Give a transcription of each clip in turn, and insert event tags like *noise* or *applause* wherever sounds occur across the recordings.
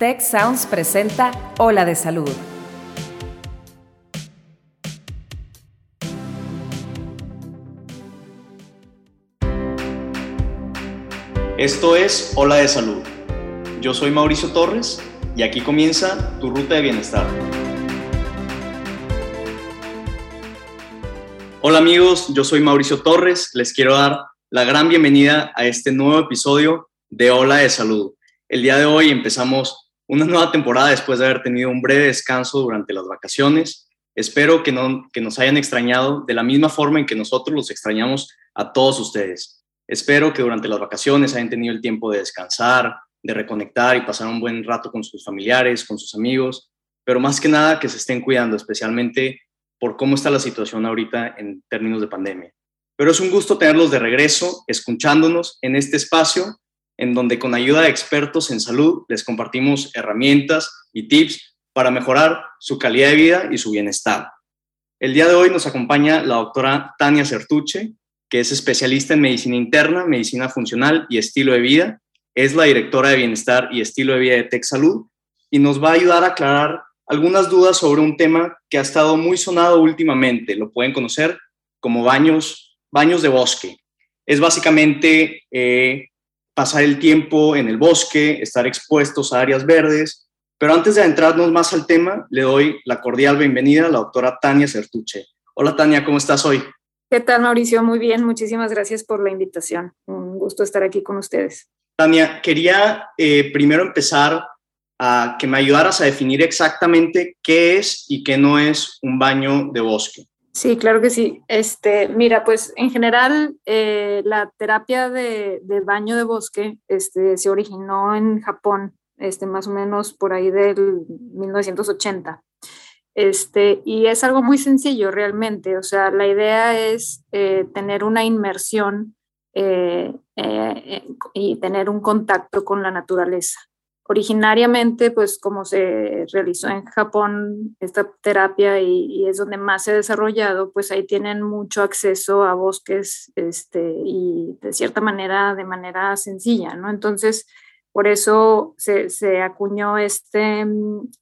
Tech Sounds presenta Ola de Salud. Esto es Ola de Salud. Yo soy Mauricio Torres y aquí comienza tu ruta de bienestar. Hola amigos, yo soy Mauricio Torres. Les quiero dar la gran bienvenida a este nuevo episodio de Ola de Salud. El día de hoy empezamos una nueva temporada después de haber tenido un breve descanso durante las vacaciones. Espero que, no, que nos hayan extrañado de la misma forma en que nosotros los extrañamos a todos ustedes. Espero que durante las vacaciones hayan tenido el tiempo de descansar, de reconectar y pasar un buen rato con sus familiares, con sus amigos, pero más que nada que se estén cuidando, especialmente por cómo está la situación ahorita en términos de pandemia. Pero es un gusto tenerlos de regreso, escuchándonos en este espacio en donde con ayuda de expertos en salud les compartimos herramientas y tips para mejorar su calidad de vida y su bienestar. El día de hoy nos acompaña la doctora Tania Certuche, que es especialista en medicina interna, medicina funcional y estilo de vida. Es la directora de bienestar y estilo de vida de Tech Salud y nos va a ayudar a aclarar algunas dudas sobre un tema que ha estado muy sonado últimamente. Lo pueden conocer como baños, baños de bosque. Es básicamente eh, pasar el tiempo en el bosque, estar expuestos a áreas verdes. Pero antes de adentrarnos más al tema, le doy la cordial bienvenida a la doctora Tania Certuche. Hola Tania, ¿cómo estás hoy? ¿Qué tal Mauricio? Muy bien, muchísimas gracias por la invitación. Un gusto estar aquí con ustedes. Tania, quería eh, primero empezar a que me ayudaras a definir exactamente qué es y qué no es un baño de bosque. Sí, claro que sí. Este, mira, pues en general eh, la terapia de, baño de bosque este, se originó en Japón, este, más o menos por ahí del 1980. Este, y es algo muy sencillo realmente. O sea, la idea es eh, tener una inmersión eh, y tener un contacto con la naturaleza. Originariamente, pues como se realizó en Japón esta terapia y, es donde más se ha desarrollado, pues ahí tienen mucho acceso a bosques este, y de cierta manera, de manera sencilla, ¿no? Entonces, por eso se, se acuñó este,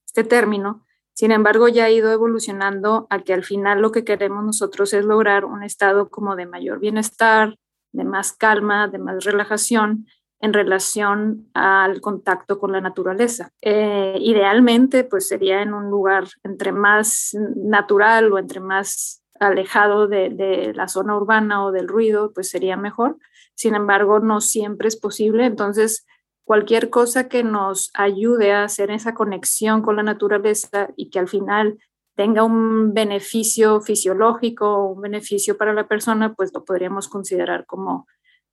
este término. Sin embargo, ya ha ido evolucionando a que al final lo que queremos nosotros es lograr un estado como de mayor bienestar, de más calma, de más relajación en relación al contacto con la naturaleza. Eh, idealmente, pues sería en un lugar entre más natural o entre más alejado de, de, la zona urbana o del ruido, pues sería mejor. Sin embargo, no siempre es posible. Entonces, cualquier cosa que nos ayude a hacer esa conexión con la naturaleza y que al final tenga un beneficio fisiológico un beneficio para la persona, pues lo podríamos considerar como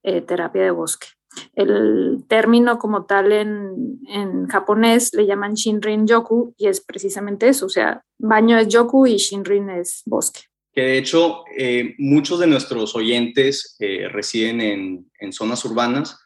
eh, terapia de bosque. El término como tal en, en, japonés le llaman Shinrin Yoku y es precisamente eso, o sea, baño es Yoku y Shinrin es bosque. Que de hecho eh, muchos de nuestros oyentes eh, residen en, en, zonas urbanas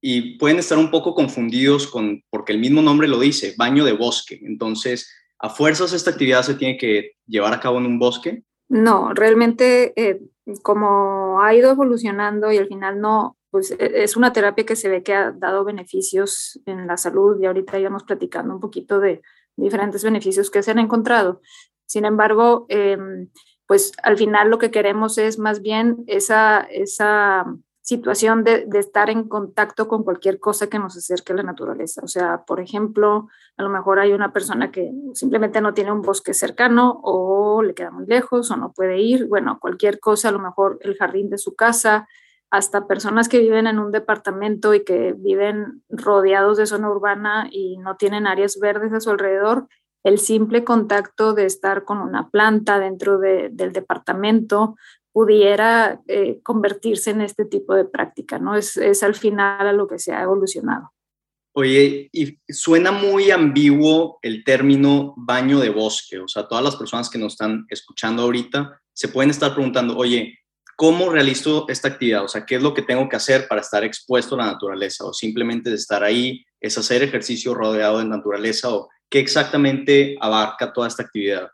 y pueden estar un poco confundidos con, porque el mismo nombre lo dice, baño de bosque. Entonces, ¿a fuerzas esta actividad se tiene que llevar a cabo en un bosque? No, realmente eh, como ha ido evolucionando y al final no, pues e, es una terapia que se ve que ha dado beneficios en la salud y ahorita íbamos platicando un poquito de diferentes beneficios que se han encontrado. Sin embargo, em, pues al final lo que queremos es más bien esa, esa situación de, estar en contacto con cualquier cosa que nos acerque a la naturaleza. O sea, por ejemplo, a lo mejor hay una persona que simplemente no tiene un bosque cercano o le queda muy lejos o no puede ir. Bueno, cualquier cosa, a lo mejor el jardín de su casa, hasta personas que viven en un departamento y que viven rodeados de zona urbana y no tienen áreas verdes a su alrededor, el simple contacto de estar con una planta dentro del departamento pudiera eh, convertirse en este tipo de práctica, ¿no? Es, es al final a lo que se ha evolucionado. Oye, y suena muy ambiguo el término baño de bosque, o sea, todas las personas que nos están escuchando ahorita se pueden estar preguntando, oye, ¿cómo realizo esta actividad? O sea, ¿qué es lo que tengo que hacer para estar expuesto a la naturaleza? ¿O simplemente de estar ahí es hacer ejercicio rodeado de naturaleza? ¿O qué exactamente abarca toda esta actividad?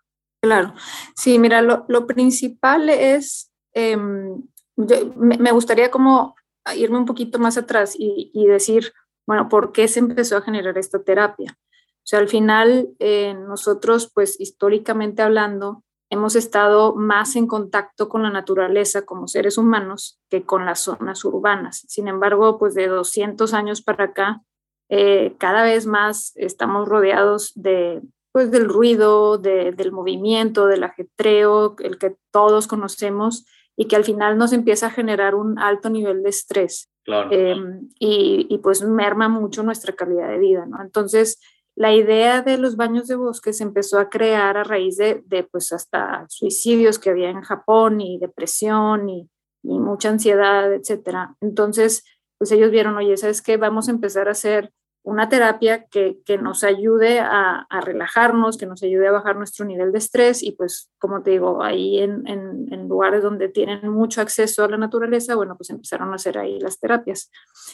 Claro, sí, mira, lo, principal es, em, me, gustaría como irme un poquito más atrás y, y decir, bueno, ¿por qué se empezó a generar esta terapia? O sea, al final eh, nosotros, pues históricamente hablando, hemos estado más en contacto con la naturaleza como seres humanos que con las zonas urbanas. Sin embargo, pues de 200 años para acá, eh, cada vez más estamos rodeados de, pues, del ruido, del movimiento, del ajetreo, el que todos conocemos y que al final nos empieza a generar un alto nivel de estrés. Em, y, y, pues merma mucho nuestra calidad de vida, ¿no? Entonces, la idea de los baños de bosque se empezó a crear a raíz de, de pues hasta suicidios que había en Japón y depresión y, y mucha ansiedad, etcétera. Entonces, pues ellos vieron, oye, ¿sabes qué? Vamos a empezar a hacer una terapia que, que nos ayude a, relajarnos, que nos ayude a bajar nuestro nivel de estrés y pues, como te digo, ahí en, en, en, lugares donde tienen mucho acceso a la naturaleza, bueno, pues empezaron a hacer ahí las terapias.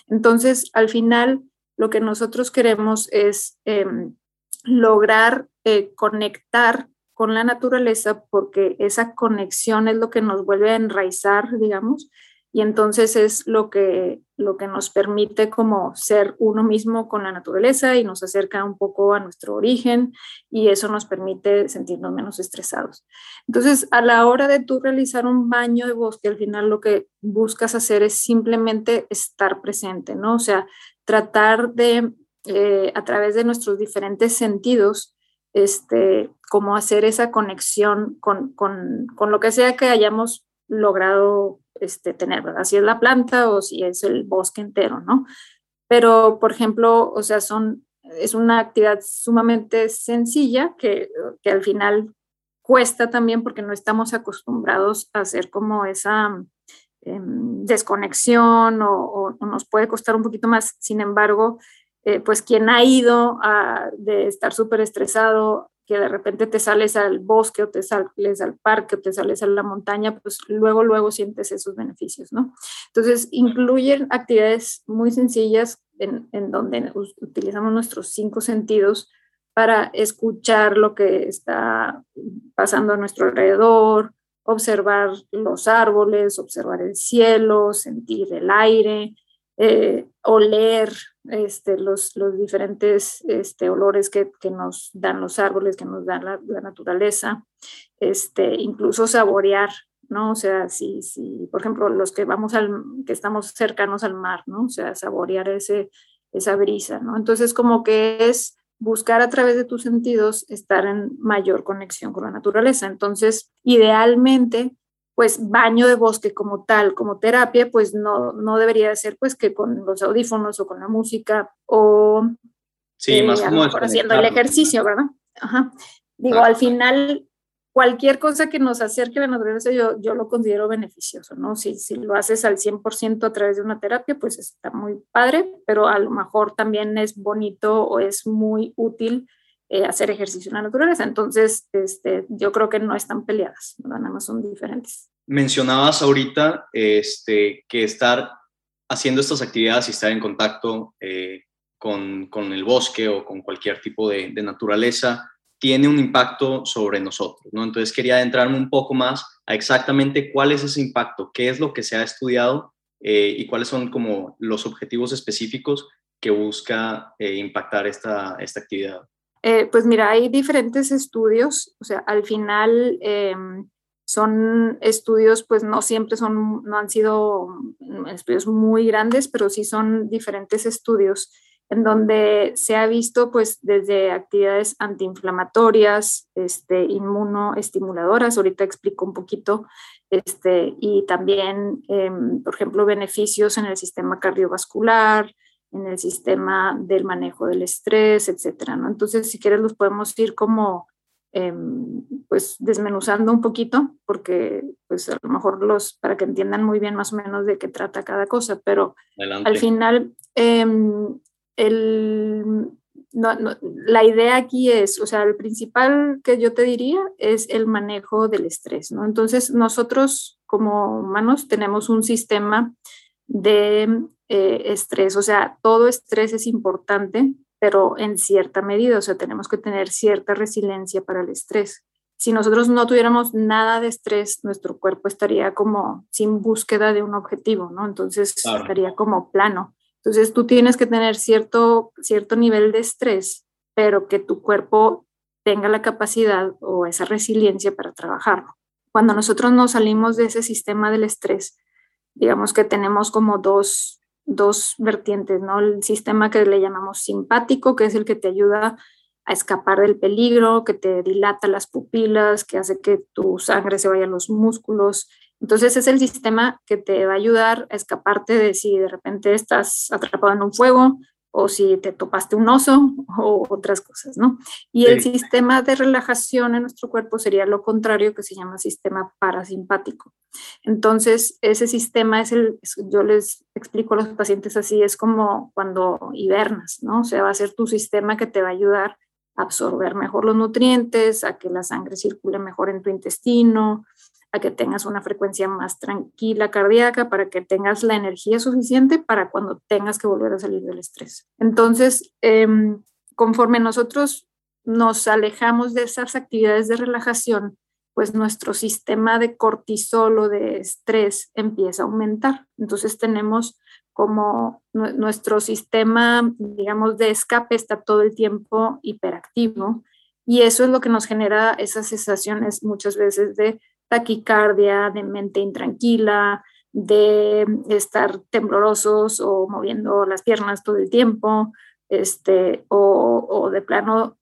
Entonces, al final, lo que nosotros queremos es em, lograr eh, conectar con la naturaleza porque esa conexión es lo que nos vuelve a enraizar, digamos, y entonces es lo que, lo que nos permite como ser uno mismo con la naturaleza y nos acerca un poco a nuestro origen y eso nos permite sentirnos menos estresados. Entonces, a la hora de tú realizar un baño de bosque, al final lo que buscas hacer es simplemente estar presente, ¿no? O sea, tratar de, eh, a través de nuestros diferentes sentidos, este, cómo hacer esa conexión con, con, con, lo que sea que hayamos logrado este, tener, ¿verdad? Si es la planta o si es el bosque entero, ¿no? Pero, por ejemplo, o sea, son, es una actividad sumamente sencilla que, que al final cuesta también porque no estamos acostumbrados a hacer como esa Em, desconexión o, nos puede costar un poquito más. Sin embargo, eh, pues quien ha ido de estar súper estresado, que de repente te sales al bosque o te sales al parque o te sales a la montaña, pues luego, luego sientes esos beneficios, ¿no? Entonces, incluyen actividades muy sencillas en, en donde utilizamos nuestros cinco sentidos para escuchar lo que está pasando a nuestro alrededor, observar los árboles, observar el cielo, sentir el aire, eh, oler este, los, los diferentes este, olores que, nos dan los árboles, que nos dan la, la, naturaleza, este, incluso saborear, ¿no? O sea, si, si, por ejemplo, los que vamos al, que estamos cercanos al mar, ¿no? O sea, saborear ese, esa brisa, ¿no? Entonces, como que es buscar a través de tus sentidos estar en mayor conexión con la naturaleza. Entonces, idealmente, pues baño de bosque como tal, como terapia, pues no, no debería ser pues que con los audífonos o con la música o sí, eh, más como haciendo el ejercicio, ¿verdad? Ajá. Digo, al final cualquier cosa que nos acerque a la naturaleza yo, yo lo considero beneficioso, ¿no? Si, si lo haces al 100% a través de una terapia, pues está muy padre, pero a lo mejor también es bonito o es muy útil eh, hacer ejercicio en la naturaleza. Entonces, este, yo creo que no están peleadas, nada más son diferentes. Mencionabas ahorita este, que estar haciendo estas actividades y estar en contacto eh, con, con, el bosque o con cualquier tipo de, de naturaleza tiene un impacto sobre nosotros, ¿no? Entonces quería adentrarme un poco más a exactamente cuál es ese impacto, qué es lo que se ha estudiado eh, y cuáles son como los objetivos específicos que busca eh, impactar esta, esta actividad. Eh, pues mira, hay diferentes estudios, o sea, al final em, son estudios, pues no siempre son, no han sido estudios muy grandes, pero sí son diferentes estudios en donde se ha visto pues desde actividades antiinflamatorias, este, inmunoestimuladoras, ahorita explico un poquito, este, y también, em, por ejemplo, beneficios en el sistema cardiovascular, en el sistema del manejo del estrés, etcétera, ¿no? Entonces, si quieres, los podemos ir como, em, pues, desmenuzando un poquito, porque, pues, a lo mejor los, para que entiendan muy bien más o menos de qué trata cada cosa, pero al final, em, el, la idea aquí es, o sea, el principal que yo te diría es el manejo del estrés, ¿no? Entonces, nosotros como humanos tenemos un sistema de eh, estrés, o sea, todo estrés es importante, pero en cierta medida, o sea, tenemos que tener cierta resiliencia para el estrés. Si nosotros no tuviéramos nada de estrés, nuestro cuerpo estaría como sin búsqueda de un objetivo, ¿no? Entonces estaría como plano. Entonces tú tienes que tener cierto, cierto nivel de estrés, pero que tu cuerpo tenga la capacidad o esa resiliencia para trabajarlo. Cuando nosotros nos salimos de ese sistema del estrés, digamos que tenemos como dos, dos vertientes, ¿no? El sistema que le llamamos simpático, que es el que te ayuda a escapar del peligro, que te dilata las pupilas, que hace que tu sangre se vaya a los músculos. Entonces es el sistema que te va a ayudar a escaparte de si de repente estás atrapado en un fuego o si te topaste un oso o otras cosas, ¿no? Y el sistema de relajación en nuestro cuerpo sería lo contrario, que se llama sistema parasimpático. Entonces, ese sistema es el, yo les explico a los pacientes así, es como cuando hibernas, ¿no? O sea, va a ser tu sistema que te va a ayudar a absorber mejor los nutrientes, a que la sangre circule mejor en tu intestino, a que tengas una frecuencia más tranquila cardíaca, para que tengas la energía suficiente para cuando tengas que volver a salir del estrés. Entonces, em, conforme nosotros nos alejamos de esas actividades de relajación, pues nuestro sistema de cortisol o de estrés empieza a aumentar. Entonces tenemos como nuestro sistema, digamos, de escape está todo el tiempo hiperactivo y eso es lo que nos genera esas sensaciones muchas veces de taquicardia, de mente intranquila, de estar temblorosos o moviendo las piernas todo el tiempo, este, o, de plano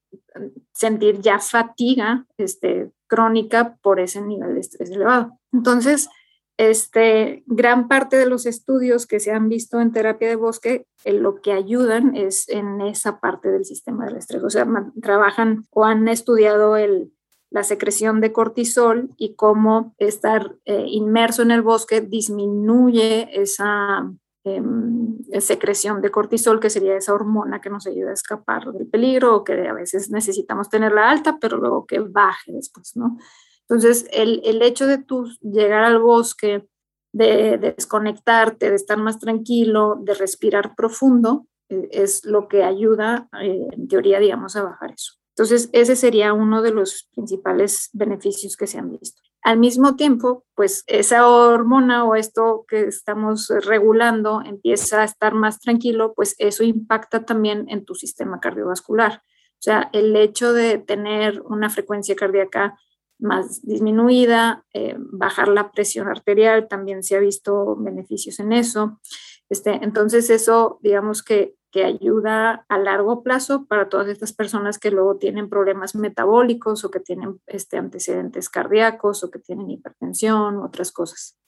sentir ya fatiga este, crónica por ese nivel de estrés elevado. Entonces, este, gran parte de los estudios que se han visto en terapia de bosque, lo que ayudan es en esa parte del sistema del estrés. O sea, trabajan o han estudiado el, la secreción de cortisol y cómo estar eh, inmerso en el bosque disminuye esa em, secreción de cortisol, que sería esa hormona que nos ayuda a escapar del peligro o que a veces necesitamos tenerla alta, pero luego que baje después, ¿no? Entonces, el, el hecho de tú llegar al bosque, de, desconectarte, de estar más tranquilo, de respirar profundo, eh, es lo que ayuda, eh, en teoría, digamos, a bajar eso. Entonces, ese sería uno de los principales beneficios que se han visto. Al mismo tiempo, pues esa hormona o esto que estamos regulando empieza a estar más tranquilo, pues eso impacta también en tu sistema cardiovascular. O sea, el hecho de tener una frecuencia cardíaca más disminuida, eh, bajar la presión arterial, también se ha visto beneficios en eso. Este, entonces eso, digamos que que ayuda a largo plazo para todas estas personas que luego tienen problemas metabólicos o que tienen este, antecedentes cardíacos o que tienen hipertensión, otras cosas.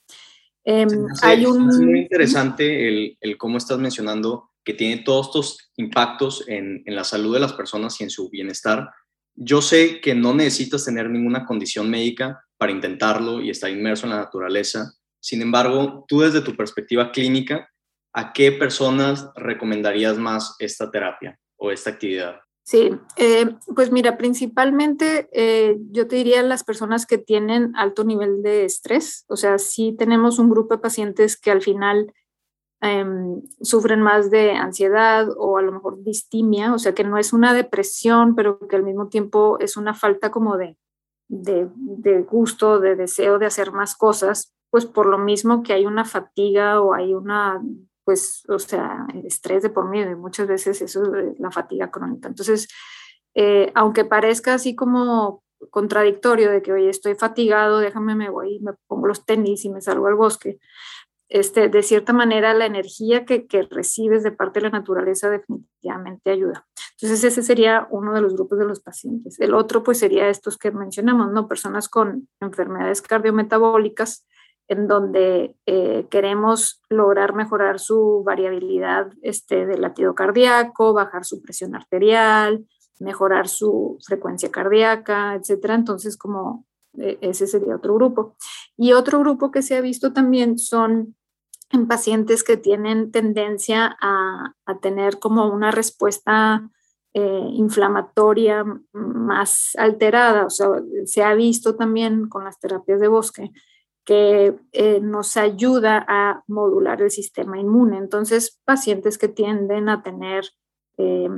Em, hay un... Es muy interesante el, el, cómo estás mencionando que tiene todos estos impactos en, en la salud de las personas y en su bienestar. Yo sé que no necesitas tener ninguna condición médica para intentarlo y estar inmerso en la naturaleza. Sin embargo, tú desde tu perspectiva clínica, ¿a qué personas recomendarías más esta terapia o esta actividad? Sí, eh, pues mira, principalmente eh, yo te diría las personas que tienen alto nivel de estrés, o sea, si tenemos un grupo de pacientes que al final em, sufren más de ansiedad o a lo mejor distimia, o sea, que no es una depresión, pero que al mismo tiempo es una falta como de, de, de gusto, de deseo de hacer más cosas, pues por lo mismo que hay una fatiga o hay una pues, o sea, el estrés de por medio y muchas veces eso es la fatiga crónica. Entonces, eh, aunque parezca así como contradictorio de que, oye, estoy fatigado, déjame, me voy, me pongo los tenis y me salgo al bosque, este, de cierta manera la energía que, que, recibes de parte de la naturaleza definitivamente ayuda. Entonces ese sería uno de los grupos de los pacientes. El otro pues sería estos que mencionamos, ¿no? Personas con enfermedades cardiometabólicas en donde eh, queremos lograr mejorar su variabilidad este, del latido cardíaco, bajar su presión arterial, mejorar su frecuencia cardíaca, etcétera. Entonces, como eh, ese sería otro grupo. Y otro grupo que se ha visto también son en pacientes que tienen tendencia a, tener como una respuesta eh, inflamatoria más alterada. O sea, se ha visto también con las terapias de bosque que eh, nos ayuda a modular el sistema inmune. Entonces, pacientes que tienden a tener eh,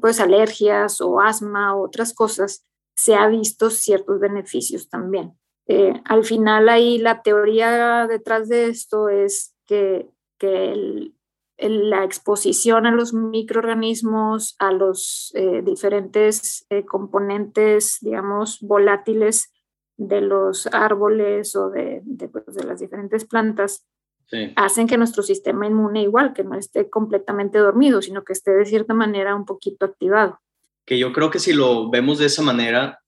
pues alergias o asma o otras cosas, se ha visto ciertos beneficios también. Eh, al final ahí la teoría detrás de esto es que, que la exposición a los microorganismos, a los diferentes componentes, digamos, volátiles de los árboles o de, de, pues, de las diferentes plantas, hacen que nuestro sistema inmune igual, que no esté completamente dormido, sino que esté de cierta manera un poquito activado. Que yo creo que si lo vemos de esa manera,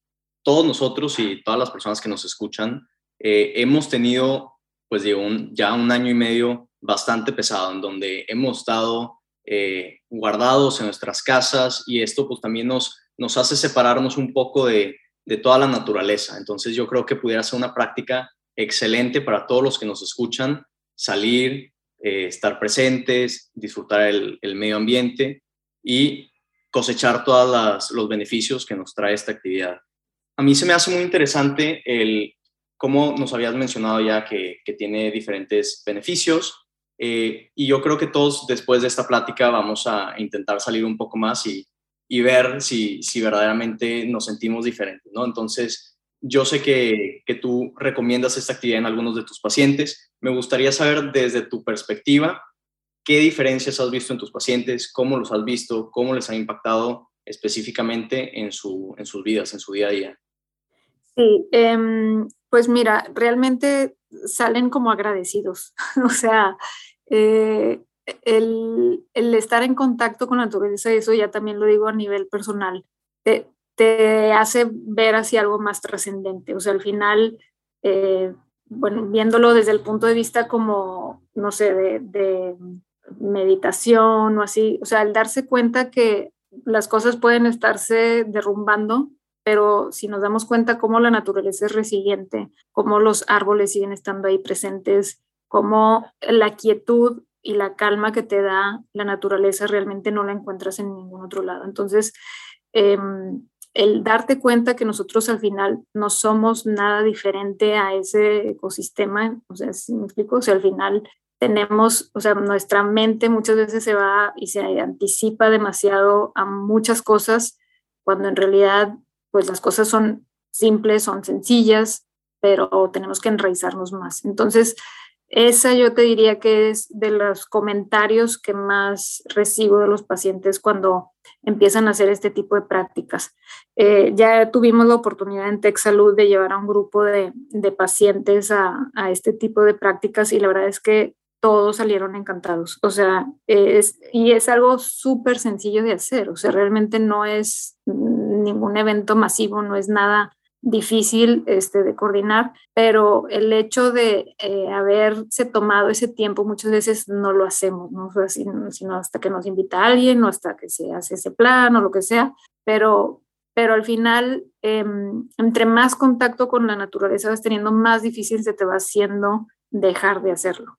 todos nosotros y todas las personas que nos escuchan, eh, hemos tenido pues un, ya un año y medio bastante pesado, en donde hemos estado eh, guardados en nuestras casas y esto pues también nos, nos hace separarnos un poco de, de toda la naturaleza. Entonces yo creo que pudiera ser una práctica excelente para todos los que nos escuchan, salir, eh, estar presentes, disfrutar el, el, medio ambiente y cosechar todos los beneficios que nos trae esta actividad. A mí se me hace muy interesante el cómo nos habías mencionado ya que, tiene diferentes beneficios eh, y yo creo que todos después de esta plática vamos a intentar salir un poco más y, y ver si, si, verdaderamente nos sentimos diferentes, ¿no? Entonces, yo sé que, que, tú recomiendas esta actividad en algunos de tus pacientes. Me gustaría saber desde tu perspectiva qué diferencias has visto en tus pacientes, cómo los has visto, cómo les ha impactado específicamente en, su, en sus vidas, en su día a día. Sí, eh, pues mira, realmente salen como agradecidos. *laughs* o sea, eh, el, estar en contacto con la naturaleza, eso ya también lo digo a nivel personal, te, hace ver hacia algo más trascendente. O sea, al final, eh, bueno, viéndolo desde el punto de vista como, no sé, de, meditación o así, o sea, al darse cuenta que las cosas pueden estarse derrumbando, pero si nos damos cuenta cómo la naturaleza es resiliente, cómo los árboles siguen estando ahí presentes, cómo la quietud y la calma que te da la naturaleza realmente no la encuentras en ningún otro lado. Entonces, em, el darte cuenta que nosotros al final no somos nada diferente a ese ecosistema, o sea, si me explico, o sea, al final tenemos, o sea, nuestra mente muchas veces se va y se anticipa demasiado a muchas cosas, cuando en realidad, pues las cosas son simples, son sencillas, pero tenemos que enraizarnos más. Entonces, esa yo te diría que es de los comentarios que más recibo de los pacientes cuando empiezan a hacer este tipo de prácticas. Eh, ya tuvimos la oportunidad en TechSalud de llevar a un grupo de, pacientes a, este tipo de prácticas y la verdad es que todos salieron encantados. O sea, es, y es algo súper sencillo de hacer. O sea, realmente no es ningún evento masivo, no es nada difícil este, de coordinar, pero el hecho de eh, haberse tomado ese tiempo muchas veces no lo hacemos, ¿no? sino hasta que nos invita alguien o hasta que se hace ese plan o lo que sea, pero, pero al final, em, entre más contacto con la naturaleza vas teniendo, más difícil se te va haciendo dejar de hacerlo.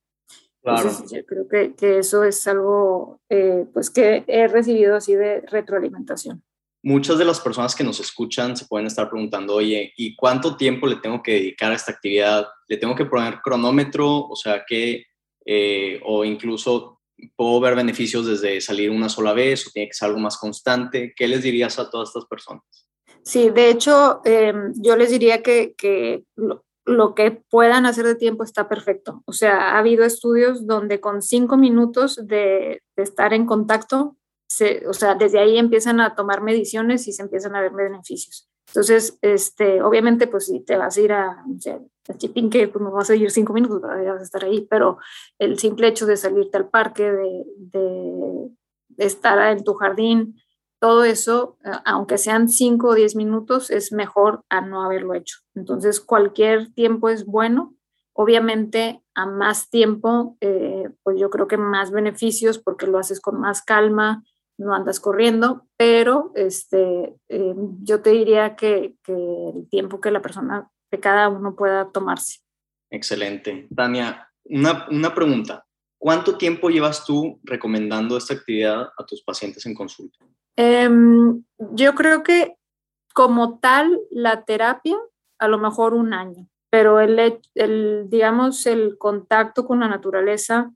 Entonces, yo creo que, que eso es algo eh, pues que he recibido así de retroalimentación muchas de las personas que nos escuchan se pueden estar preguntando, oye, ¿y cuánto tiempo le tengo que dedicar a esta actividad? ¿Le tengo que poner cronómetro? O sea, que, eh, o incluso puedo ver beneficios desde salir una sola vez o tiene que ser algo más constante. ¿Qué les dirías a todas estas personas? Sí, de hecho, em, yo les diría que, que lo, que puedan hacer de tiempo está perfecto. O sea, ha habido estudios donde con cinco minutos de estar en contacto o sea, desde ahí empiezan a tomar mediciones y se empiezan a ver beneficios. Entonces, este, obviamente, pues si te vas a ir a, a Chipinque, pues no vas a ir cinco minutos, vas a estar ahí, pero el simple hecho de salirte al parque, de, de, de estar en tu jardín, todo eso, aunque sean cinco o diez minutos, es mejor a no haberlo hecho. Entonces, cualquier tiempo es bueno. Obviamente, a más tiempo, eh, pues yo creo que más beneficios porque lo haces con más calma, no andas corriendo, pero este, eh, yo te diría que, el tiempo que la persona, que cada uno pueda tomarse. Excelente. Tania, una, una pregunta. ¿Cuánto tiempo llevas tú recomendando esta actividad a tus pacientes en consulta? Em, yo creo que como tal, la terapia, a lo mejor un año, pero el, el digamos, el contacto con la naturaleza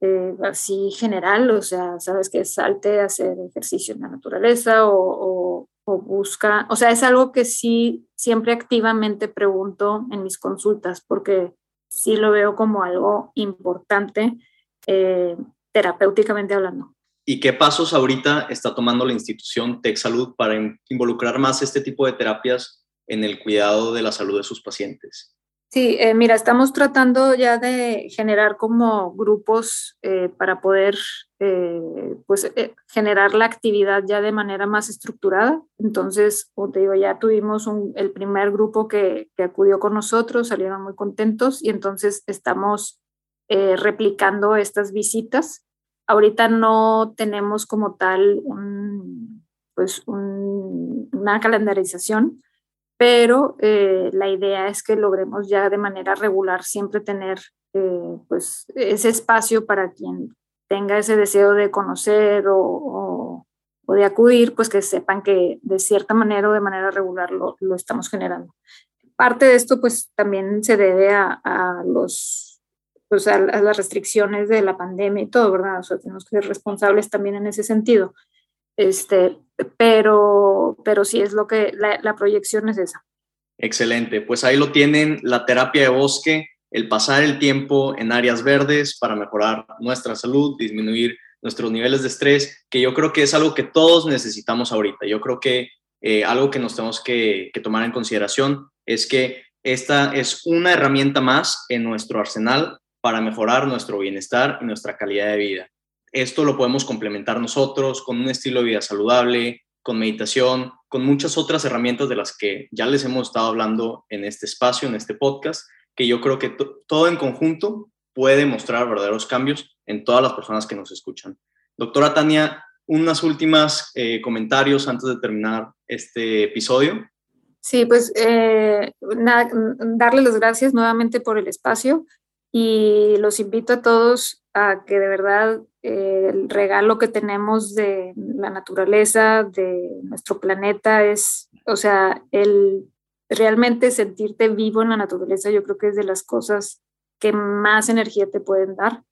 eh, así general, o sea, sabes que salte a hacer ejercicio en la naturaleza o, o, busca, o sea, es algo que sí siempre activamente pregunto en mis consultas porque sí lo veo como algo importante. Eh, terapéuticamente hablando. ¿Y qué pasos ahorita está tomando la institución Tech para involucrar más este tipo de terapias en el cuidado de la salud de sus pacientes? Sí, eh, mira, estamos tratando ya de generar como grupos eh, para poder eh, pues, generar la actividad ya de manera más estructurada. Entonces, como te digo, ya tuvimos el primer grupo que, que, acudió con nosotros, salieron muy contentos y entonces estamos replicando estas visitas. Ahorita no tenemos como tal un, pues una calendarización, pero eh, la idea es que logremos ya de manera regular siempre tener eh, pues ese espacio para quien tenga ese deseo de conocer o, de acudir, pues que sepan que de cierta manera o de manera regular lo, lo estamos generando. Parte de esto pues también se debe a, a los pues a, las restricciones de la pandemia y todo, ¿verdad? O sea, tenemos que ser responsables también en ese sentido. Este, pero, pero sí es lo que la, proyección es esa. Excelente, pues ahí lo tienen, la terapia de bosque, el pasar el tiempo en áreas verdes para mejorar nuestra salud, disminuir nuestros niveles de estrés, que yo creo que es algo que todos necesitamos ahorita. Yo creo que eh, algo que nos tenemos que, que, tomar en consideración es que esta es una herramienta más en nuestro arsenal para mejorar nuestro bienestar y nuestra calidad de vida. Esto lo podemos complementar nosotros con un estilo de vida saludable, con meditación, con muchas otras herramientas de las que ya les hemos estado hablando en este espacio, en este podcast, que yo creo que todo en conjunto puede mostrar verdaderos cambios en todas las personas que nos escuchan. Doctora Tania, unas últimas eh, comentarios antes de terminar este episodio. Sí, pues eh, darle las gracias nuevamente por el espacio y los invito a todos a que de verdad el regalo que tenemos de la naturaleza, de nuestro planeta, es, o sea, el realmente sentirte vivo en la naturaleza, yo creo que es de las cosas que más energía te pueden dar.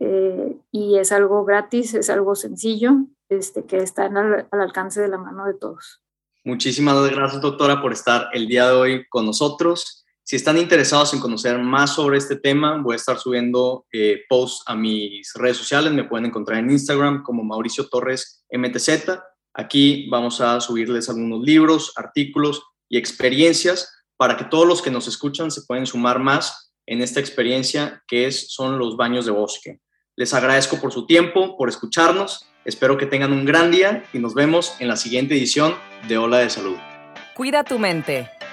Eh, y es algo gratis, es algo sencillo, este, que está al alcance de la mano de todos. Muchísimas gracias, doctora, por estar el día de hoy con nosotros. Si están interesados en conocer más sobre este tema, voy a estar subiendo eh, posts a mis redes sociales. Me pueden encontrar en Instagram como Mauricio Torres MTZ. Aquí vamos a subirles algunos libros, artículos y experiencias para que todos los que nos escuchan se pueden sumar más en esta experiencia que es, son los baños de bosque. Les agradezco por su tiempo, por escucharnos. Espero que tengan un gran día y nos vemos en la siguiente edición de Ola de Salud. Cuida tu mente.